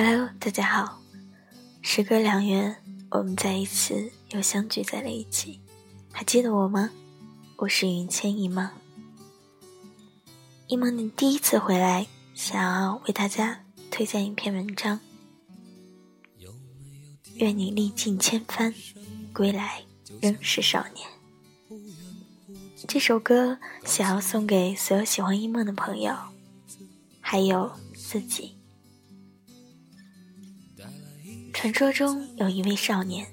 Hello，大家好。时隔两月，我们再一次又相聚在了一起，还记得我吗？我是云千一梦。一梦，你第一次回来，想要为大家推荐一篇文章。愿你历尽千帆，归来仍是少年。这首歌想要送给所有喜欢一梦的朋友，还有自己。传说中有一位少年，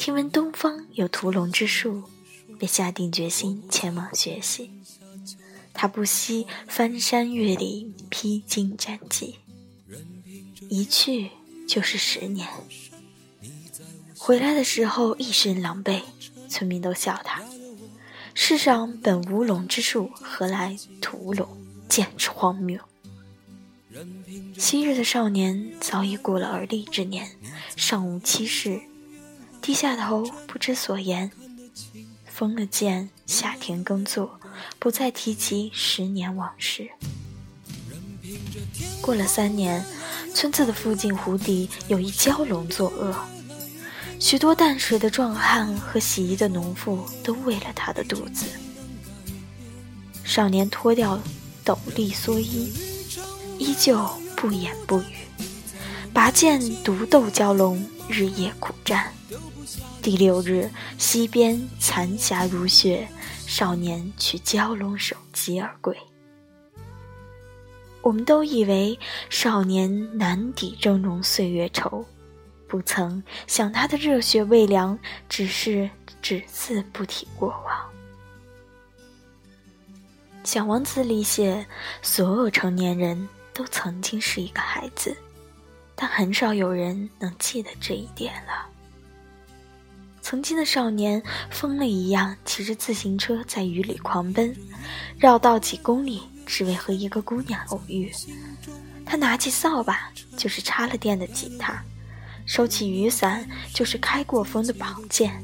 听闻东方有屠龙之术，便下定决心前往学习。他不惜翻山越岭，披荆斩棘，一去就是十年。回来的时候一身狼狈，村民都笑他：世上本无龙之术，何来屠龙？简直荒谬。昔日的少年早已过了而立之年，尚无妻室，低下头不知所言，封了剑，下田耕作，不再提及十年往事。过了三年，村子的附近湖底有一蛟龙作恶，许多淡水的壮汉和洗衣的农妇都喂了他的肚子。少年脱掉斗笠蓑衣。依旧不言不语，拔剑独斗蛟龙，日夜苦战。第六日，西边残霞如雪，少年取蛟龙首级而归。我们都以为少年难抵峥嵘岁月愁，不曾想他的热血未凉，只是只字不提过往。《小王子》里写，所有成年人。都曾经是一个孩子，但很少有人能记得这一点了。曾经的少年疯了一样骑着自行车在雨里狂奔，绕道几公里，只为和一个姑娘偶遇。他拿起扫把就是插了电的吉他，收起雨伞就是开过风的宝剑。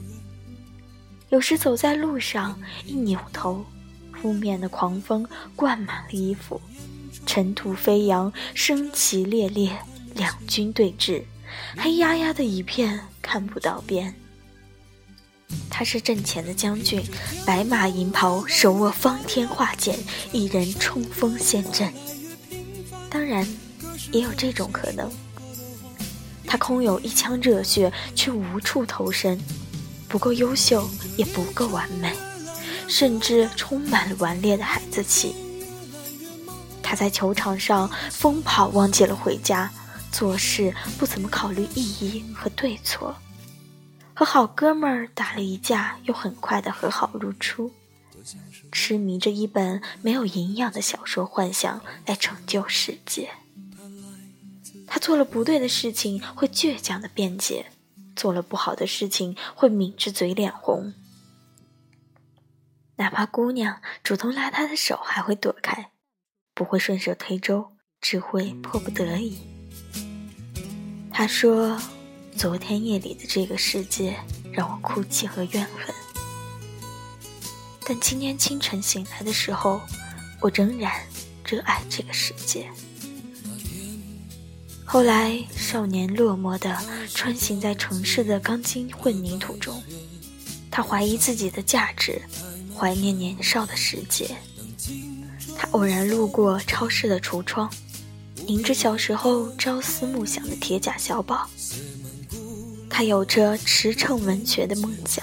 有时走在路上，一扭头，扑面的狂风灌满了衣服。尘土飞扬，旌旗猎猎，两军对峙，黑压压的一片，看不到边。他是阵前的将军，白马银袍，手握方天画戟，一人冲锋陷阵。当然，也有这种可能，他空有一腔热血，却无处投身，不够优秀，也不够完美，甚至充满了顽劣的孩子气。他在球场上疯跑，忘记了回家；做事不怎么考虑意义和对错；和好哥们儿打了一架，又很快的和好如初；痴迷着一本没有营养的小说，幻想来拯救世界。他做了不对的事情，会倔强的辩解；做了不好的事情，会抿着嘴脸红。哪怕姑娘主动拉他的手，还会躲开。不会顺手推舟，只会迫不得已。他说：“昨天夜里的这个世界让我哭泣和怨恨，但今天清晨醒来的时候，我仍然热爱这个世界。”后来，少年落寞地穿行在城市的钢筋混凝土中，他怀疑自己的价值，怀念年少的世界。他偶然路过超市的橱窗，迎着小时候朝思暮想的铁甲小宝。他有着驰骋文学的梦想，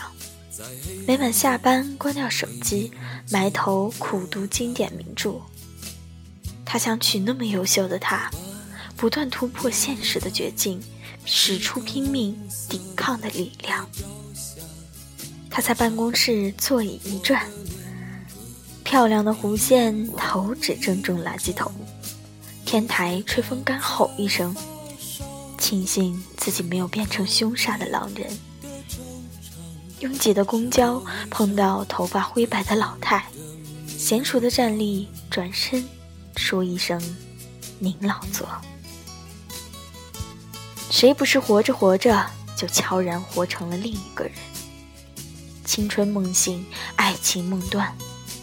每晚下班关掉手机，埋头苦读经典名著。他想娶那么优秀的她，不断突破现实的绝境，使出拼命抵抗的力量。他在办公室座椅一转。漂亮的弧线，头指正中垃圾桶。天台吹风杆吼一声，庆幸自己没有变成凶煞的狼人。拥挤的公交碰到头发灰白的老太，娴熟的站立，转身说一声：“您老坐。”谁不是活着活着就悄然活成了另一个人？青春梦醒，爱情梦断。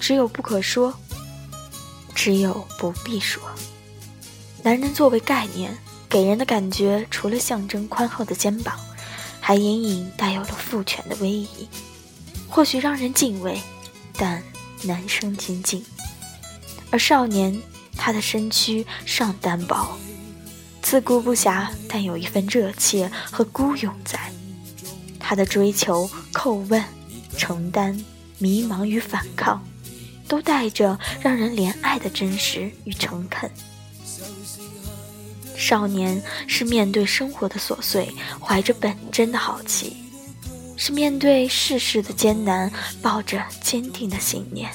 只有不可说，只有不必说。男人作为概念，给人的感觉除了象征宽厚的肩膀，还隐隐带有了父权的威仪，或许让人敬畏，但难生亲近。而少年，他的身躯尚单薄，自顾不暇，但有一份热切和孤勇在。他的追求、叩问、承担、迷茫与反抗。都带着让人怜爱的真实与诚恳。少年是面对生活的琐碎，怀着本真的好奇；是面对世事的艰难，抱着坚定的信念。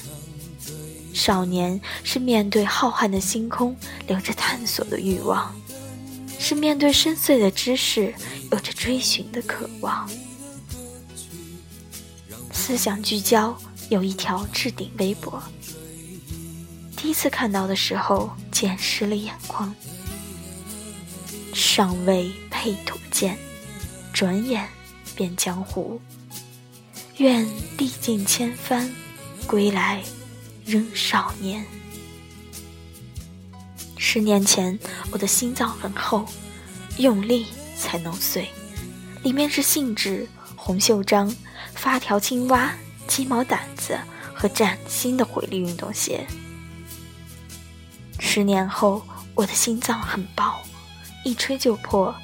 少年是面对浩瀚的星空，留着探索的欲望；是面对深邃的知识，有着追寻的渴望。思想聚焦。有一条置顶微博，第一次看到的时候，溅湿了眼眶。尚未配土剑，转眼变江湖。愿历尽千帆，归来仍少年。十年前，我的心脏很厚，用力才能碎，里面是信纸、红袖章、发条青蛙。鸡毛掸子和崭新的回力运动鞋。十年后，我的心脏很薄，一吹就破，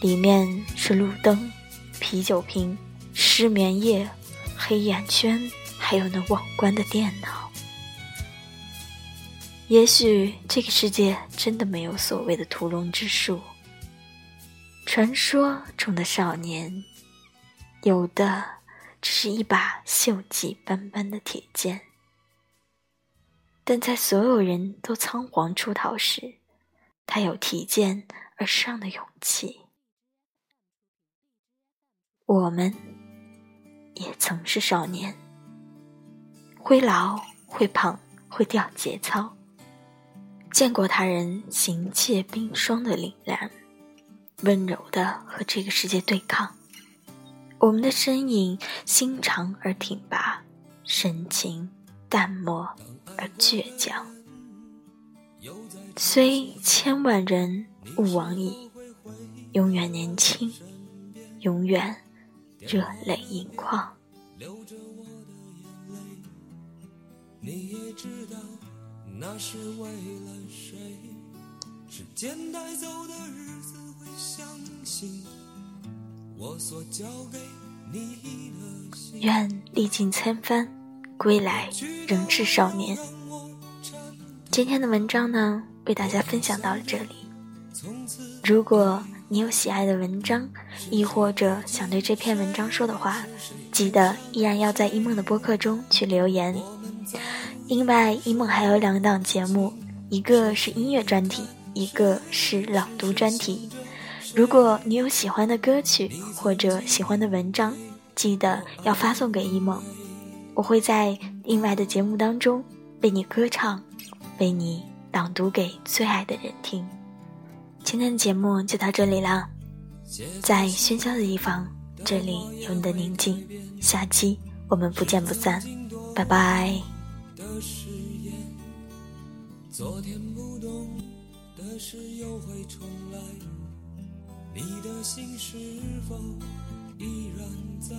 里面是路灯、啤酒瓶、失眠夜、黑眼圈，还有那网关的电脑。也许这个世界真的没有所谓的屠龙之术，传说中的少年，有的。只是一把锈迹斑斑的铁剑，但在所有人都仓皇出逃时，他有提剑而上的勇气。我们也曾是少年，会老，会胖，会掉节操，见过他人行窃冰霜的凛然，温柔的和这个世界对抗。我们的身影心长而挺拔，神情淡漠而倔强。虽千万人吾往矣，永远年轻，永远热泪盈眶。你也知道那是为了谁？时间带走的日子会相信。愿历尽千帆，归来仍是少年。今天的文章呢，为大家分享到了这里。如果你有喜爱的文章，亦或者想对这篇文章说的话，记得依然要在一梦的播客中去留言。另外，一梦还有两档节目，一个是音乐专题，一个是朗读专题。如果你有喜欢的歌曲或者喜欢的文章，记得要发送给一梦，我会在另外的节目当中为你歌唱，为你朗读给最爱的人听。今天的节目就到这里啦，在喧嚣的地方，这里有你的宁静。下期我们不见不散，拜拜。昨天不懂的事又会重来。你的心是否依然在？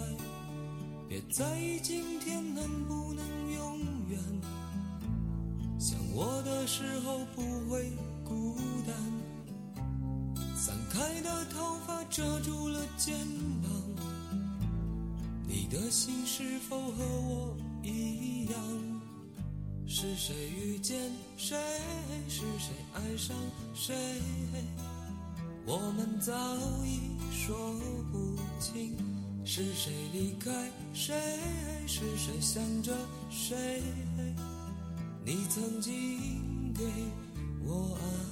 别在意今天能不能永远。想我的时候不会孤单。散开的头发遮住了肩膀。你的心是否和我一样？是谁遇见谁？是谁爱上谁？我们早已说不清，是谁离开谁，是谁想着谁？你曾经给我安。